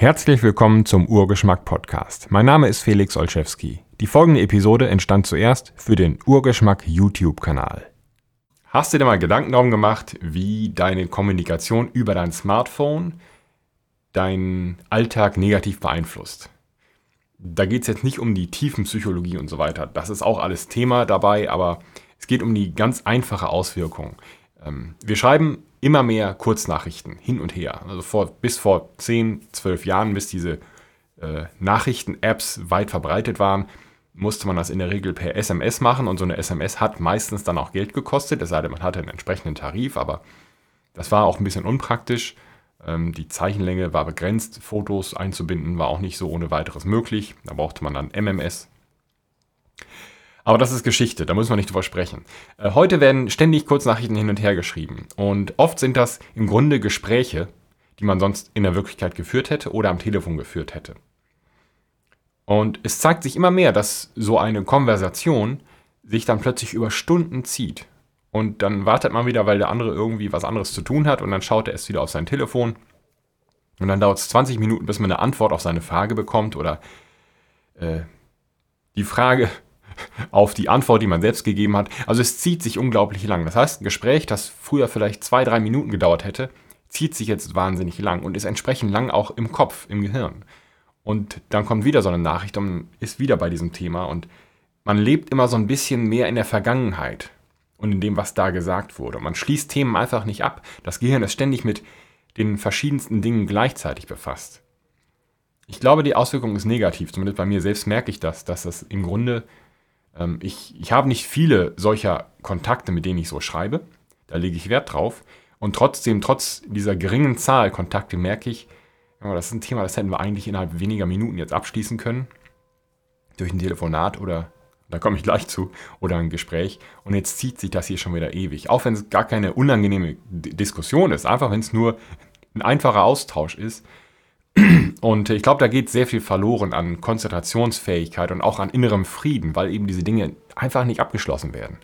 Herzlich willkommen zum Urgeschmack Podcast. Mein Name ist Felix Olszewski. Die folgende Episode entstand zuerst für den Urgeschmack YouTube-Kanal. Hast du dir mal Gedanken darum gemacht, wie deine Kommunikation über dein Smartphone deinen Alltag negativ beeinflusst? Da geht es jetzt nicht um die tiefen Psychologie und so weiter. Das ist auch alles Thema dabei, aber es geht um die ganz einfache Auswirkung. Ähm, wir schreiben immer mehr Kurznachrichten hin und her. Also vor, bis vor 10, 12 Jahren, bis diese äh, Nachrichten-Apps weit verbreitet waren, musste man das in der Regel per SMS machen und so eine SMS hat meistens dann auch Geld gekostet, es sei denn, man hatte einen entsprechenden Tarif, aber das war auch ein bisschen unpraktisch. Ähm, die Zeichenlänge war begrenzt, Fotos einzubinden war auch nicht so ohne weiteres möglich. Da brauchte man dann MMS. Aber das ist Geschichte, da müssen wir nicht drüber sprechen. Äh, heute werden ständig Kurznachrichten hin und her geschrieben. Und oft sind das im Grunde Gespräche, die man sonst in der Wirklichkeit geführt hätte oder am Telefon geführt hätte. Und es zeigt sich immer mehr, dass so eine Konversation sich dann plötzlich über Stunden zieht. Und dann wartet man wieder, weil der andere irgendwie was anderes zu tun hat und dann schaut er erst wieder auf sein Telefon. Und dann dauert es 20 Minuten, bis man eine Antwort auf seine Frage bekommt oder äh, die Frage auf die Antwort, die man selbst gegeben hat. Also es zieht sich unglaublich lang. Das heißt, ein Gespräch, das früher vielleicht zwei, drei Minuten gedauert hätte, zieht sich jetzt wahnsinnig lang und ist entsprechend lang auch im Kopf, im Gehirn. Und dann kommt wieder so eine Nachricht und man ist wieder bei diesem Thema und man lebt immer so ein bisschen mehr in der Vergangenheit und in dem, was da gesagt wurde. Man schließt Themen einfach nicht ab. Das Gehirn ist ständig mit den verschiedensten Dingen gleichzeitig befasst. Ich glaube, die Auswirkung ist negativ. Zumindest bei mir selbst merke ich das, dass das im Grunde ähm, ich, ich habe nicht viele solcher Kontakte, mit denen ich so schreibe. Da lege ich Wert drauf. Und trotzdem, trotz dieser geringen Zahl Kontakte, merke ich, das ist ein Thema, das hätten wir eigentlich innerhalb weniger Minuten jetzt abschließen können. Durch ein Telefonat oder, da komme ich gleich zu, oder ein Gespräch. Und jetzt zieht sich das hier schon wieder ewig. Auch wenn es gar keine unangenehme Diskussion ist, einfach wenn es nur ein einfacher Austausch ist, und ich glaube, da geht sehr viel verloren an Konzentrationsfähigkeit und auch an innerem Frieden, weil eben diese Dinge einfach nicht abgeschlossen werden.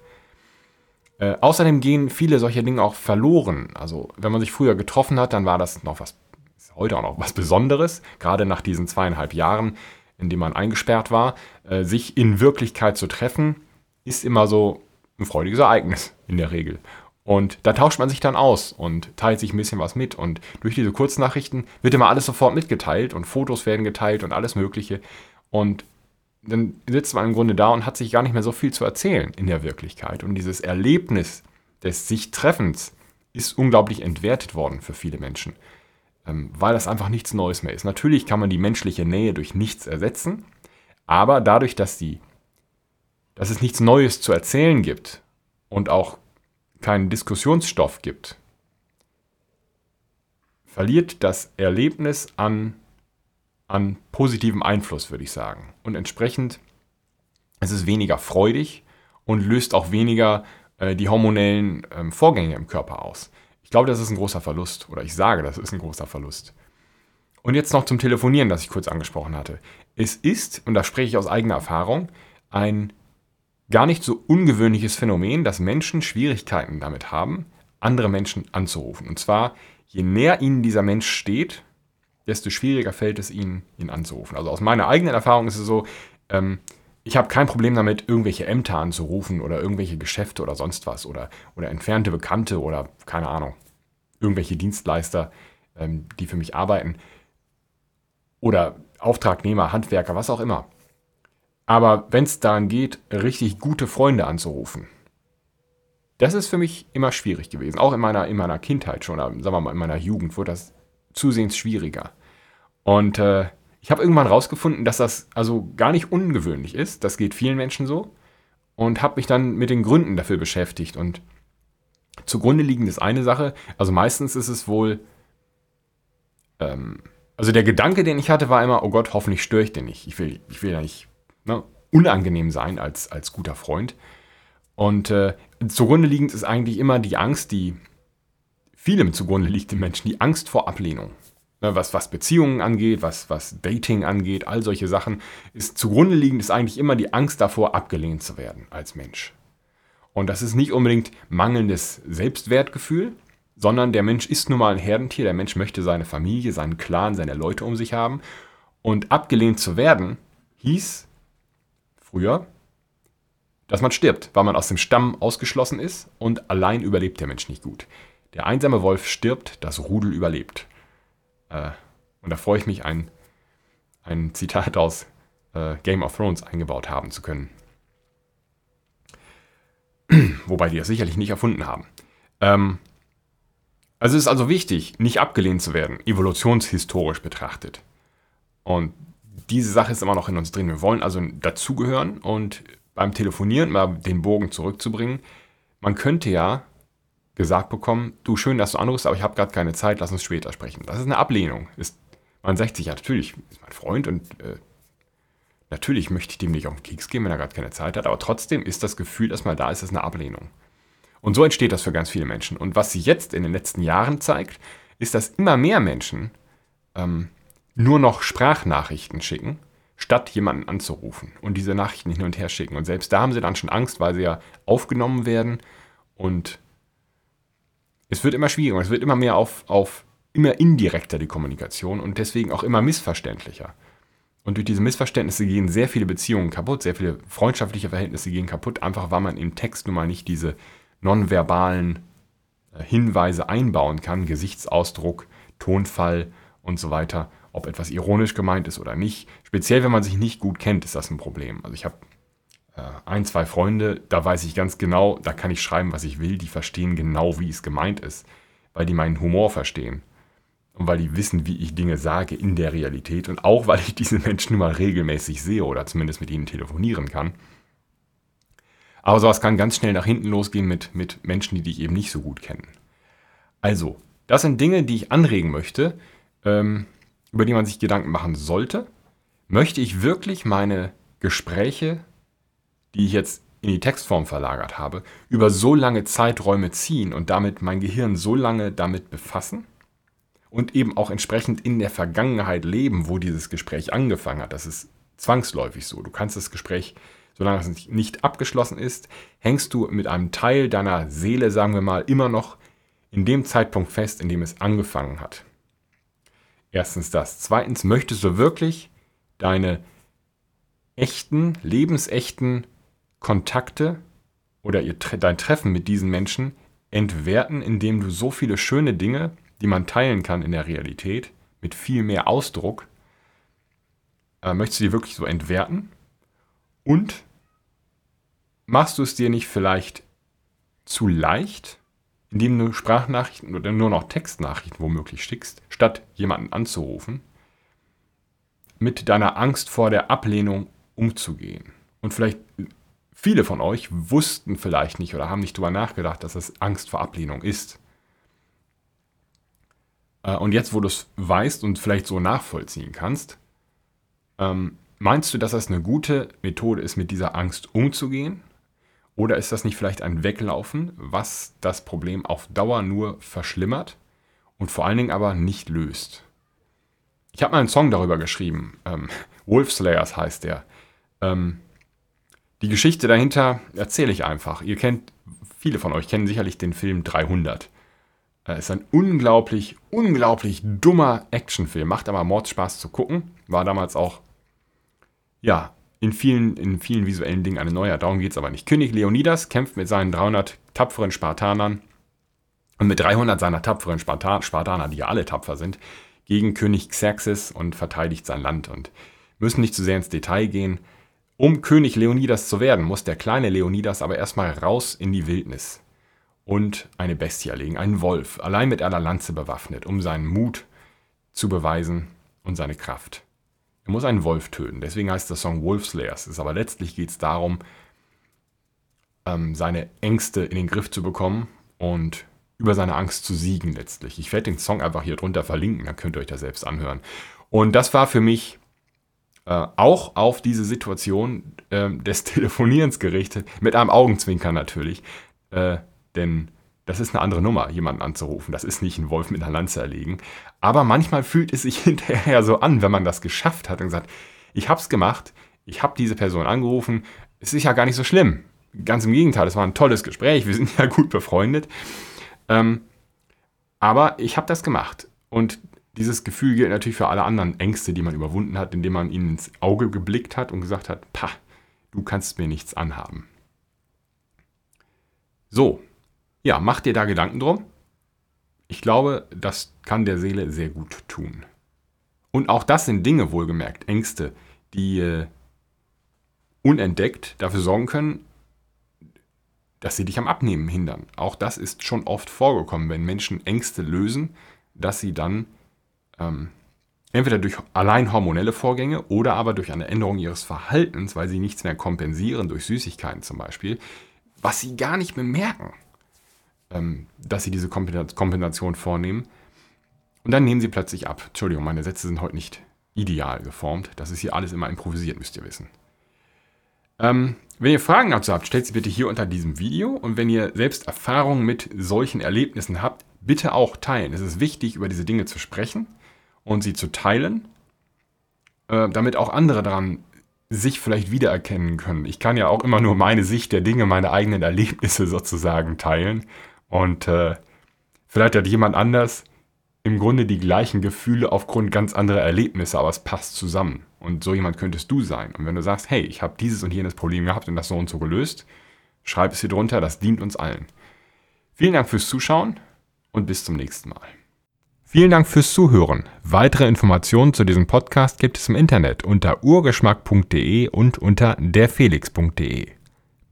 Äh, außerdem gehen viele solcher Dinge auch verloren. Also, wenn man sich früher getroffen hat, dann war das noch was, ist heute auch noch was Besonderes, gerade nach diesen zweieinhalb Jahren, in denen man eingesperrt war. Äh, sich in Wirklichkeit zu treffen, ist immer so ein freudiges Ereignis in der Regel. Und da tauscht man sich dann aus und teilt sich ein bisschen was mit. Und durch diese Kurznachrichten wird immer alles sofort mitgeteilt und Fotos werden geteilt und alles Mögliche. Und dann sitzt man im Grunde da und hat sich gar nicht mehr so viel zu erzählen in der Wirklichkeit. Und dieses Erlebnis des Sich-Treffens ist unglaublich entwertet worden für viele Menschen, ähm, weil das einfach nichts Neues mehr ist. Natürlich kann man die menschliche Nähe durch nichts ersetzen, aber dadurch, dass, die, dass es nichts Neues zu erzählen gibt und auch keinen Diskussionsstoff gibt, verliert das Erlebnis an, an positivem Einfluss, würde ich sagen. Und entsprechend ist es weniger freudig und löst auch weniger äh, die hormonellen ähm, Vorgänge im Körper aus. Ich glaube, das ist ein großer Verlust. Oder ich sage, das ist ein großer Verlust. Und jetzt noch zum Telefonieren, das ich kurz angesprochen hatte. Es ist, und da spreche ich aus eigener Erfahrung, ein gar nicht so ungewöhnliches Phänomen, dass Menschen Schwierigkeiten damit haben, andere Menschen anzurufen. Und zwar, je näher ihnen dieser Mensch steht, desto schwieriger fällt es ihnen, ihn anzurufen. Also aus meiner eigenen Erfahrung ist es so, ähm, ich habe kein Problem damit, irgendwelche Ämter anzurufen oder irgendwelche Geschäfte oder sonst was oder, oder entfernte Bekannte oder keine Ahnung, irgendwelche Dienstleister, ähm, die für mich arbeiten oder Auftragnehmer, Handwerker, was auch immer. Aber wenn es daran geht, richtig gute Freunde anzurufen, das ist für mich immer schwierig gewesen. Auch in meiner, in meiner Kindheit schon, sagen wir mal in meiner Jugend, wurde das zusehends schwieriger. Und äh, ich habe irgendwann rausgefunden, dass das also gar nicht ungewöhnlich ist. Das geht vielen Menschen so. Und habe mich dann mit den Gründen dafür beschäftigt. Und zugrunde liegend ist eine Sache. Also meistens ist es wohl. Ähm, also der Gedanke, den ich hatte, war immer, oh Gott, hoffentlich störe ich den nicht. Ich will, ich will ja nicht ne, unangenehm sein als, als guter Freund. Und äh, zugrunde liegend ist eigentlich immer die Angst, die vielem zugrunde liegt im Menschen, die Angst vor Ablehnung. Ne, was, was Beziehungen angeht, was, was Dating angeht, all solche Sachen, ist zugrunde liegend ist eigentlich immer die Angst davor, abgelehnt zu werden als Mensch. Und das ist nicht unbedingt mangelndes Selbstwertgefühl, sondern der Mensch ist nun mal ein Herdentier, der Mensch möchte seine Familie, seinen Clan, seine Leute um sich haben. Und abgelehnt zu werden, hieß früher, dass man stirbt, weil man aus dem Stamm ausgeschlossen ist und allein überlebt der Mensch nicht gut. Der einsame Wolf stirbt, das Rudel überlebt. Äh, und da freue ich mich, ein, ein Zitat aus äh, Game of Thrones eingebaut haben zu können. Wobei die das sicherlich nicht erfunden haben. Ähm, also es ist also wichtig, nicht abgelehnt zu werden, evolutionshistorisch betrachtet. Und diese Sache ist immer noch in uns drin. Wir wollen also dazugehören und beim Telefonieren mal den Bogen zurückzubringen. Man könnte ja gesagt bekommen, du schön, dass du anrufst, aber ich habe gerade keine Zeit, lass uns später sprechen. Das ist eine Ablehnung. Ist, man sagt sich ja, natürlich ist mein Freund und äh, natürlich möchte ich dem nicht auf den Keks gehen, wenn er gerade keine Zeit hat, aber trotzdem ist das Gefühl, dass mal da ist, ist eine Ablehnung. Und so entsteht das für ganz viele Menschen. Und was sich jetzt in den letzten Jahren zeigt, ist, dass immer mehr Menschen ähm, nur noch Sprachnachrichten schicken, statt jemanden anzurufen und diese Nachrichten hin und her schicken. Und selbst da haben sie dann schon Angst, weil sie ja aufgenommen werden und es wird immer schwieriger, es wird immer mehr auf, auf immer indirekter die Kommunikation und deswegen auch immer missverständlicher. Und durch diese Missverständnisse gehen sehr viele Beziehungen kaputt, sehr viele freundschaftliche Verhältnisse gehen kaputt, einfach weil man im Text nun mal nicht diese nonverbalen äh, Hinweise einbauen kann, Gesichtsausdruck, Tonfall und so weiter, ob etwas ironisch gemeint ist oder nicht. Speziell, wenn man sich nicht gut kennt, ist das ein Problem. Also ich habe äh, ein, zwei Freunde, da weiß ich ganz genau, da kann ich schreiben, was ich will, die verstehen genau, wie es gemeint ist, weil die meinen Humor verstehen. Und weil die wissen, wie ich Dinge sage in der Realität und auch, weil ich diese Menschen mal regelmäßig sehe oder zumindest mit ihnen telefonieren kann. Aber sowas kann ganz schnell nach hinten losgehen mit, mit Menschen, die dich eben nicht so gut kennen. Also, das sind Dinge, die ich anregen möchte, ähm, über die man sich Gedanken machen sollte. Möchte ich wirklich meine Gespräche die ich jetzt in die Textform verlagert habe, über so lange Zeiträume ziehen und damit mein Gehirn so lange damit befassen und eben auch entsprechend in der Vergangenheit leben, wo dieses Gespräch angefangen hat. Das ist zwangsläufig so. Du kannst das Gespräch, solange es nicht abgeschlossen ist, hängst du mit einem Teil deiner Seele, sagen wir mal, immer noch in dem Zeitpunkt fest, in dem es angefangen hat. Erstens das. Zweitens, möchtest du wirklich deine echten, lebensechten Kontakte oder ihr, dein Treffen mit diesen Menschen entwerten, indem du so viele schöne Dinge, die man teilen kann in der Realität, mit viel mehr Ausdruck, äh, möchtest du die wirklich so entwerten? Und machst du es dir nicht vielleicht zu leicht, indem du Sprachnachrichten oder nur noch Textnachrichten womöglich schickst, statt jemanden anzurufen, mit deiner Angst vor der Ablehnung umzugehen? Und vielleicht Viele von euch wussten vielleicht nicht oder haben nicht darüber nachgedacht, dass es Angst vor Ablehnung ist. Äh, und jetzt, wo du es weißt und vielleicht so nachvollziehen kannst, ähm, meinst du, dass das eine gute Methode ist, mit dieser Angst umzugehen? Oder ist das nicht vielleicht ein Weglaufen, was das Problem auf Dauer nur verschlimmert und vor allen Dingen aber nicht löst? Ich habe mal einen Song darüber geschrieben. Ähm, Wolf Slayers heißt der. Ähm, die Geschichte dahinter erzähle ich einfach. Ihr kennt, viele von euch kennen sicherlich den Film 300. Es ist ein unglaublich, unglaublich dummer Actionfilm. Macht aber Mordspaß zu gucken. War damals auch, ja, in vielen, in vielen visuellen Dingen eine neue. Darum geht es aber nicht. König Leonidas kämpft mit seinen 300 tapferen Spartanern und mit 300 seiner tapferen Spartan Spartaner, die ja alle tapfer sind, gegen König Xerxes und verteidigt sein Land. Und müssen nicht zu sehr ins Detail gehen. Um König Leonidas zu werden, muss der kleine Leonidas aber erstmal raus in die Wildnis und eine Bestie erlegen, einen Wolf, allein mit einer Lanze bewaffnet, um seinen Mut zu beweisen und seine Kraft. Er muss einen Wolf töten, deswegen heißt der Song Wolf Slayers. Aber letztlich geht es darum, ähm, seine Ängste in den Griff zu bekommen und über seine Angst zu siegen letztlich. Ich werde den Song einfach hier drunter verlinken, dann könnt ihr euch das selbst anhören. Und das war für mich äh, auch auf diese Situation äh, des Telefonierens gerichtet, mit einem Augenzwinkern natürlich. Äh, denn das ist eine andere Nummer, jemanden anzurufen. Das ist nicht ein Wolf mit einer Lanze erlegen. Aber manchmal fühlt es sich hinterher so an, wenn man das geschafft hat und sagt, ich habe es gemacht, ich habe diese Person angerufen, es ist ja gar nicht so schlimm. Ganz im Gegenteil, es war ein tolles Gespräch, wir sind ja gut befreundet. Ähm, Aber ich habe das gemacht. Und dieses Gefühl gilt natürlich für alle anderen Ängste, die man überwunden hat, indem man ihnen ins Auge geblickt hat und gesagt hat, pah, du kannst mir nichts anhaben. So, ja, mach dir da Gedanken drum. Ich glaube, das kann der Seele sehr gut tun. Und auch das sind Dinge, wohlgemerkt, Ängste, die äh, unentdeckt dafür sorgen können, dass sie dich am Abnehmen hindern. Auch das ist schon oft vorgekommen, wenn Menschen Ängste lösen, dass sie dann ähm, entweder durch allein hormonelle Vorgänge oder aber durch eine Änderung ihres Verhaltens, weil sie nichts mehr kompensieren, durch Süßigkeiten zum Beispiel, was sie gar nicht bemerken, ähm, dass sie diese Kompensation vornehmen. Und dann nehmen sie plötzlich ab. Entschuldigung, meine Sätze sind heute nicht ideal geformt. Das ist hier alles immer improvisiert, müsst ihr wissen. Ähm, wenn ihr Fragen dazu habt, stellt sie bitte hier unter diesem Video. Und wenn ihr selbst Erfahrungen mit solchen Erlebnissen habt, bitte auch teilen. Es ist wichtig, über diese Dinge zu sprechen und sie zu teilen, äh, damit auch andere daran sich vielleicht wiedererkennen können. Ich kann ja auch immer nur meine Sicht der Dinge, meine eigenen Erlebnisse sozusagen teilen. Und äh, vielleicht hat jemand anders im Grunde die gleichen Gefühle aufgrund ganz anderer Erlebnisse, aber es passt zusammen. Und so jemand könntest du sein. Und wenn du sagst, hey, ich habe dieses und jenes Problem gehabt und das so und so gelöst, schreib es hier drunter, das dient uns allen. Vielen Dank fürs Zuschauen und bis zum nächsten Mal. Vielen Dank fürs Zuhören. Weitere Informationen zu diesem Podcast gibt es im Internet unter urgeschmack.de und unter derfelix.de.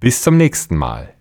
Bis zum nächsten Mal.